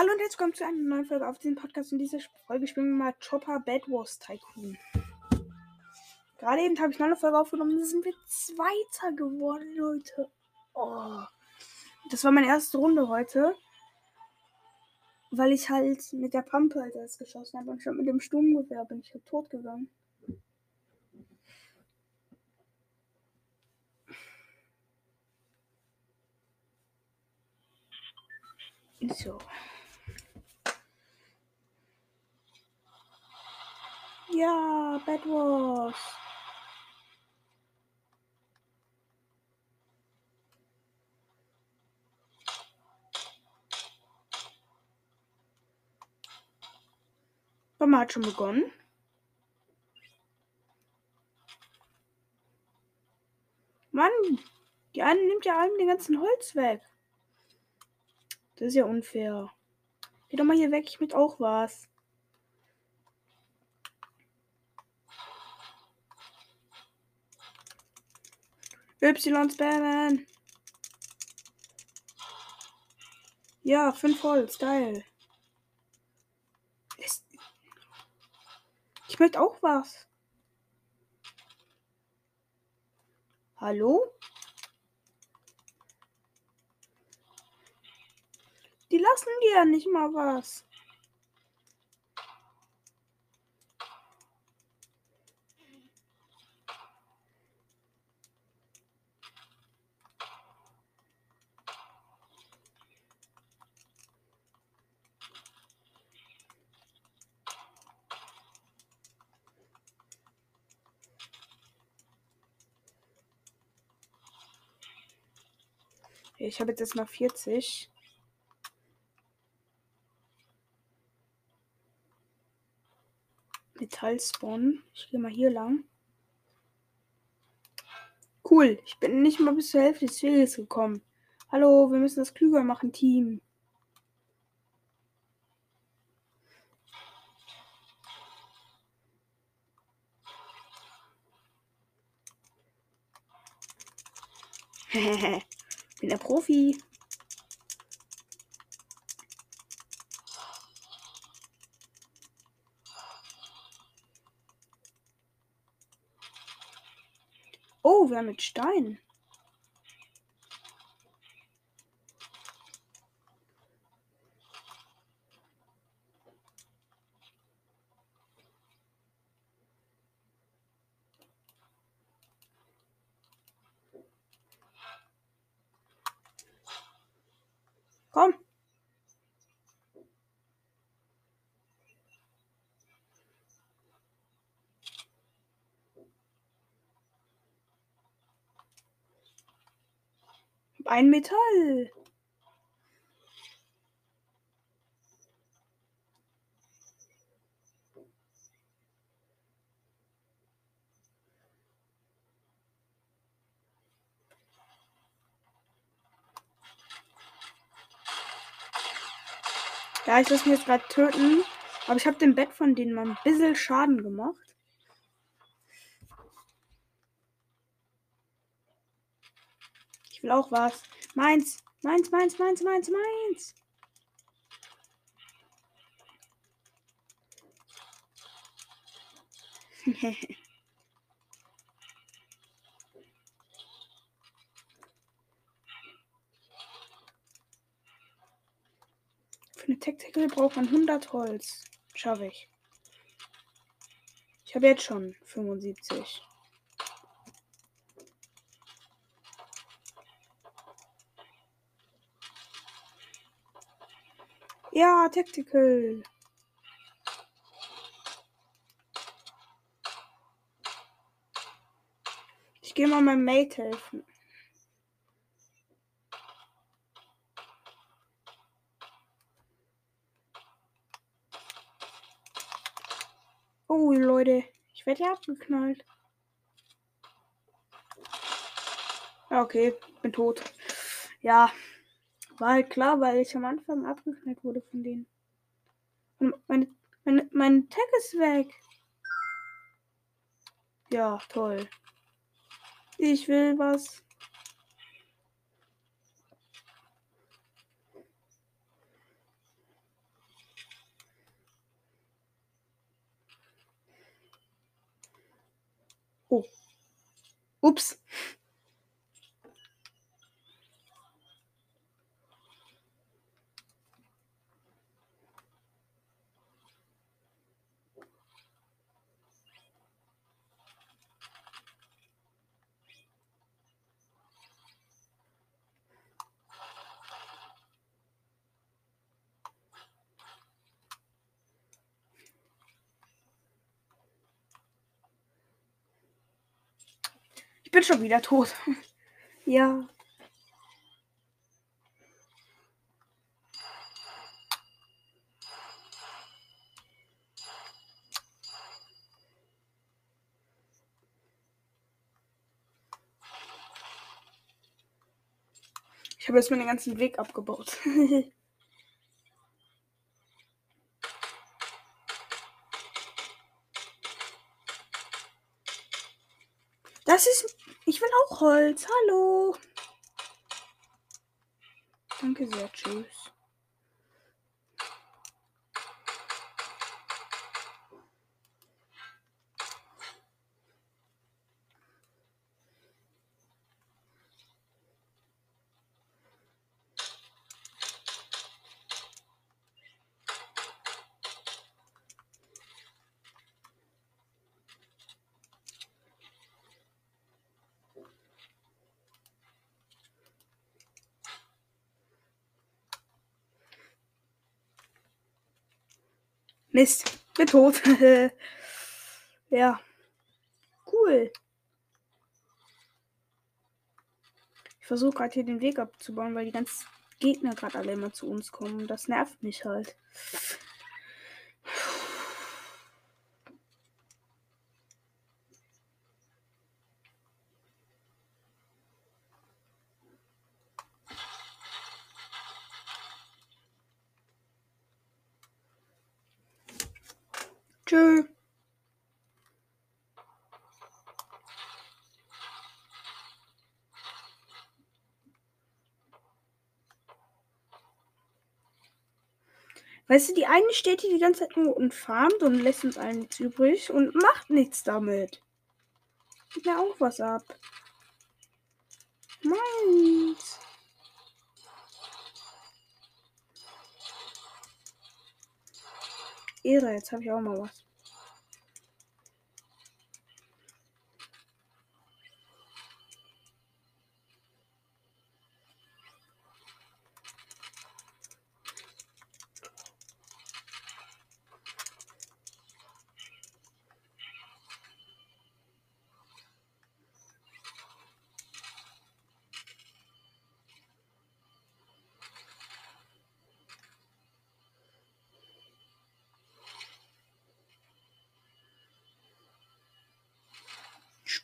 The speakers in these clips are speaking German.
Hallo und herzlich willkommen zu einer neuen Folge auf diesem Podcast. In dieser Folge spielen wir mal Chopper Bad Wars Tycoon. Gerade eben habe ich noch eine Folge aufgenommen, da sind wir Zweiter geworden, Leute. Oh. Das war meine erste Runde heute. Weil ich halt mit der Pampe halt alles geschossen habe und schon mit dem Sturmgewehr bin ich halt tot gegangen. So. Ja, Bad Wars. Mama hat schon begonnen. Mann, die eine nimmt ja allem den ganzen Holz weg. Das ist ja unfair. Geh doch mal hier weg, ich mit auch was. Y spammen. Ja, fünf Holz, geil. Ich möchte auch was. Hallo? Die lassen dir ja nicht mal was. Ich habe jetzt erstmal 40. Metallspawn. Ich gehe mal hier lang. Cool. Ich bin nicht mal bis zur Hälfte des Weges gekommen. Hallo, wir müssen das klüger machen, Team. Hehehe. Bin der Profi. Oh, wir haben mit Stein. Komm. Ein Metall. Ja, ich lasse mich jetzt gerade töten. Aber ich habe dem Bett von denen mal ein bisschen Schaden gemacht. Ich will auch was. Meins. Meins, meins, meins, meins, meins. Für eine Tactical braucht man 100 Holz. Schaffe ich. Ich habe jetzt schon 75. Ja, Tactical. Ich gehe mal meinem Mate helfen. Oh, Leute. Ich werde hier abgeknallt. Okay, bin tot. Ja, war halt klar, weil ich am Anfang abgeknallt wurde von denen. Und meine, meine, mein Tag ist weg. Ja, toll. Ich will was. Oh. Ups. Ich bin schon wieder tot. ja. Ich habe jetzt meinen ganzen Weg abgebaut. Das ist. Ich will auch Holz. Hallo. Danke sehr. Tschüss. Mist, bin tot. ja. Cool. Ich versuche gerade hier den Weg abzubauen, weil die ganzen Gegner gerade alle immer zu uns kommen. Das nervt mich halt. Tschö. Weißt du, die eine steht hier die ganze Zeit nur und farmt und lässt uns allen nichts übrig und macht nichts damit. Gib mir auch was ab. Meins. Ehre, jetzt habe ich auch mal was.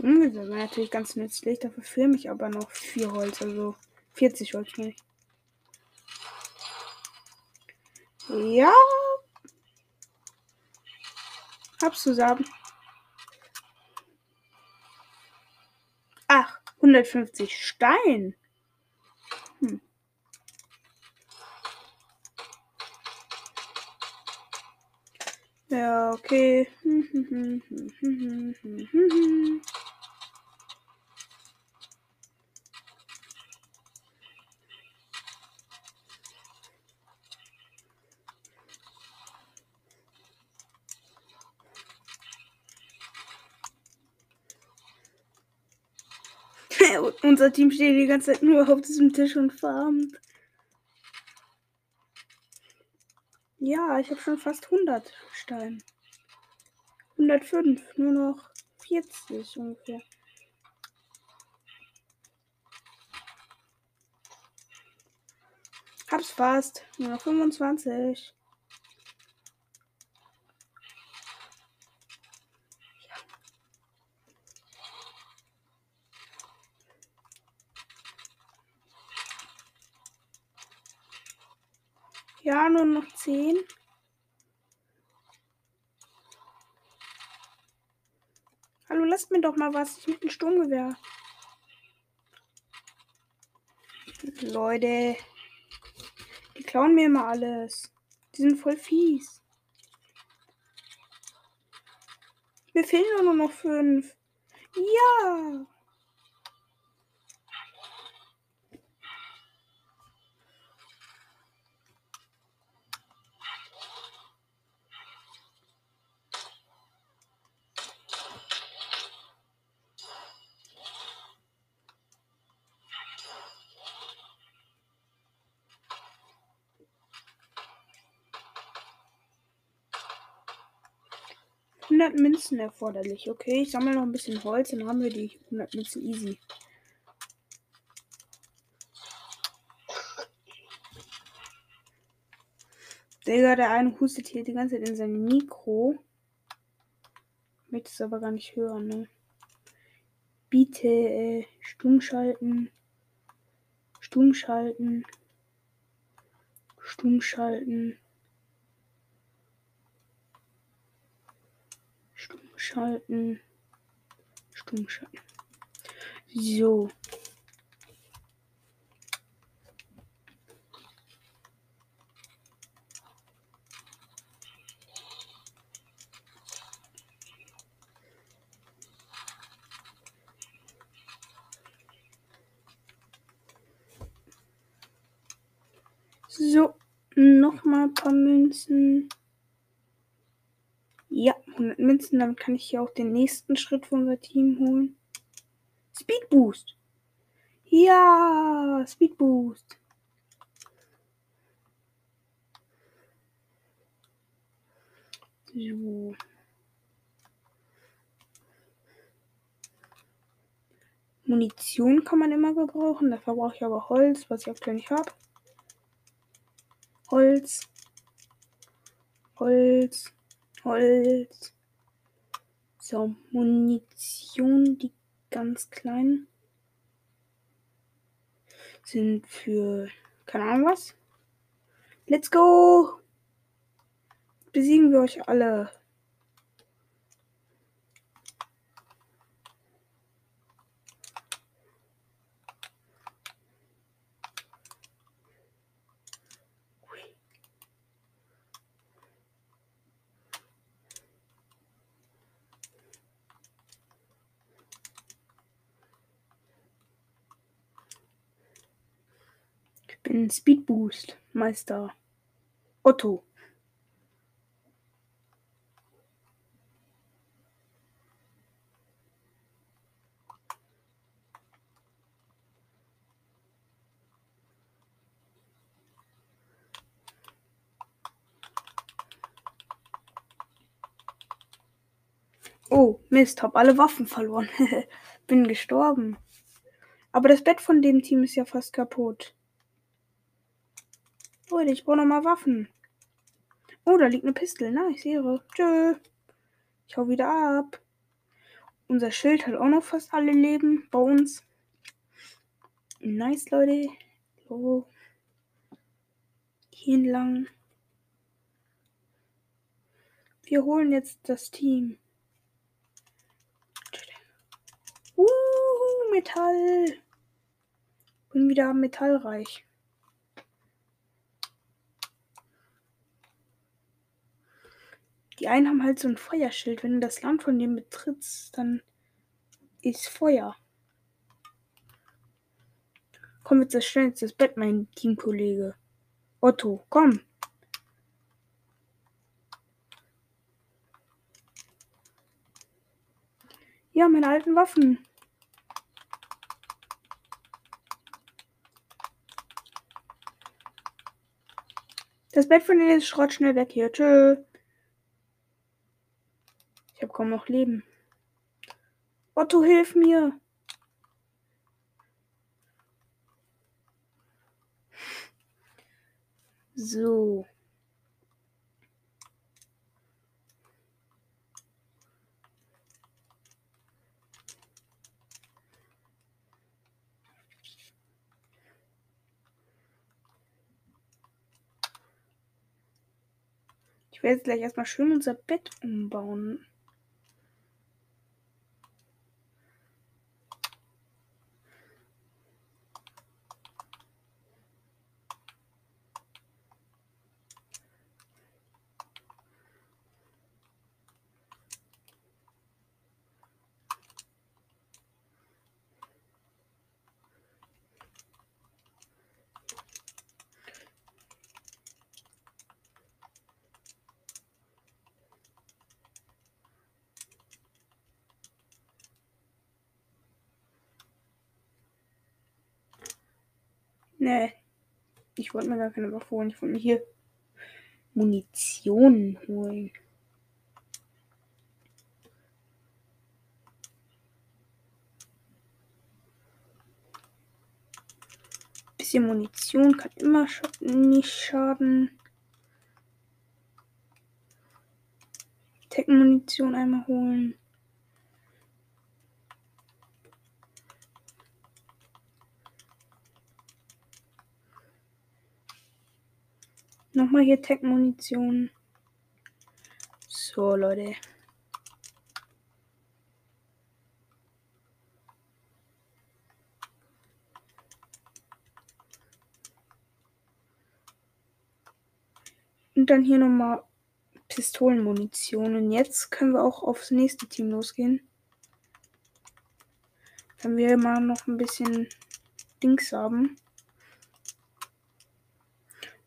Stummgewehr wäre natürlich ganz nützlich. Dafür filme ich aber noch vier Holz, also 40 Holz nicht. Ja. Hab's zusammen. Ach, 150 Stein. Hm. Ja, okay. Unser Team steht die ganze Zeit nur auf diesem Tisch und farmt. Ja, ich habe schon fast 100 Steine. 105, nur noch 40 ungefähr. Hab's fast, nur noch 25. Ja, nur noch 10. Hallo, lasst mir doch mal was. Ich mit dem Sturmgewehr. Leute. Die klauen mir immer alles. Die sind voll fies. Mir fehlen nur noch fünf. Ja. Münzen erforderlich. Okay, ich sammle noch ein bisschen Holz, dann haben wir die 100 Münzen easy. Digga, der eine hustet hier die ganze Zeit in sein Mikro. Ich möchte es aber gar nicht hören, ne? Bitte äh, stumm schalten. Stumm schalten. Stumm schalten. Stumm schalten. Stumm schalten. So. So, nochmal ein paar Münzen. Ja, 100 Münzen, damit kann ich hier auch den nächsten Schritt für unser Team holen. Speed Boost. Ja, Speed Boost. So. Munition kann man immer gebrauchen. Dafür brauche ich aber Holz, was ich aktuell nicht habe. Holz. Holz. Holz. So, Munition, die ganz kleinen sind für keine Ahnung was. Let's go! Besiegen wir euch alle. Ich bin Speed Boost Meister Otto. Oh, Mist, hab alle Waffen verloren. Bin gestorben. Aber das Bett von dem Team ist ja fast kaputt. Leute, ich brauche nochmal Waffen. Oh, da liegt eine Pistole. Nice, Ehre. Tschö. Ich hau wieder ab. Unser Schild hat auch noch fast alle Leben bei uns. Nice, Leute. So. Hier entlang. Wir holen jetzt das Team. Uh, Metall. Bin wieder metallreich. Die einen haben halt so ein Feuerschild. Wenn du das Land von dem betrittst, dann ist Feuer. Komm, wir zerstören jetzt das Bett, mein Teamkollege. Otto, komm. Ja, meine alten Waffen. Das Bett von denen ist Schrott schnell weg hier. Tschö. Kaum noch Leben. Otto, hilf mir. So. Ich werde jetzt gleich erstmal schön unser Bett umbauen. Nee. Ich wollte mir gar keine Waffe holen. Ich wollte mir hier Munition holen. Bisschen Munition kann immer sch nicht schaden. Tech-Munition einmal holen. Nochmal hier Tech-Munition. So, Leute. Und dann hier nochmal Pistolenmunition. Und jetzt können wir auch aufs nächste Team losgehen. Wenn wir mal noch ein bisschen Dings haben.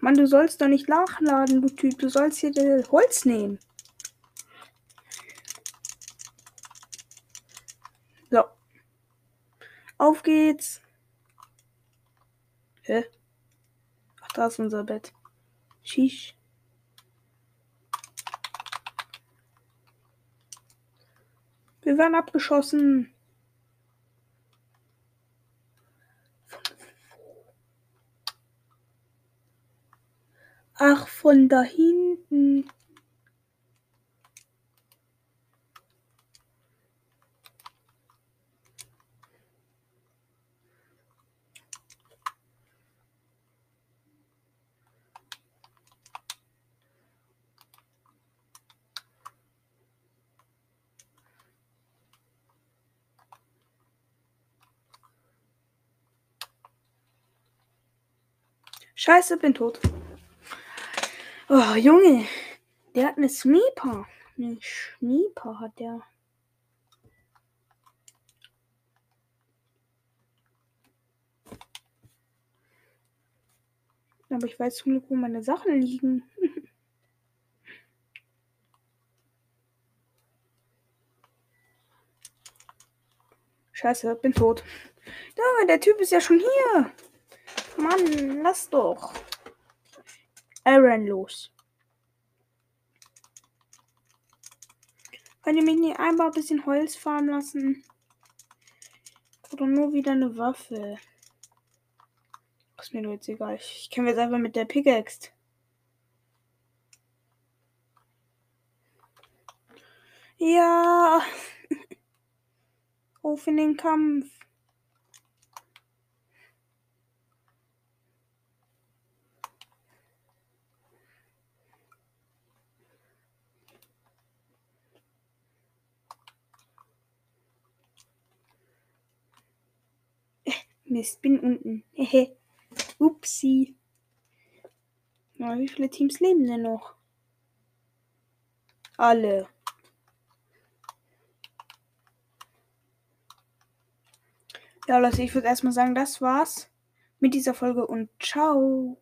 Mann, du sollst doch nicht nachladen, du Typ. Du sollst hier das Holz nehmen. So. Auf geht's. Hä? Ach, da ist unser Bett. Shish. Wir werden abgeschossen. Ach, von da hinten. Scheiße, bin tot. Oh, Junge. Der hat eine Sniper. Eine Sniper hat der. Aber ich weiß zum Glück, wo meine Sachen liegen. Scheiße, bin tot. Junge, der Typ ist ja schon hier. Mann, lass doch. Aaron los. Könnt ihr mich nicht einmal ein bisschen Holz fahren lassen? Oder nur wieder eine Waffe? Ist mir nur jetzt egal. Ich kämpfe jetzt einfach mit der Pickaxe. Ja. Auf in den Kampf. Mist, bin unten. Hehe. Upsi. Na, wie viele Teams leben denn noch? Alle. Ja, Leute, ich würde erstmal sagen, das war's mit dieser Folge und ciao.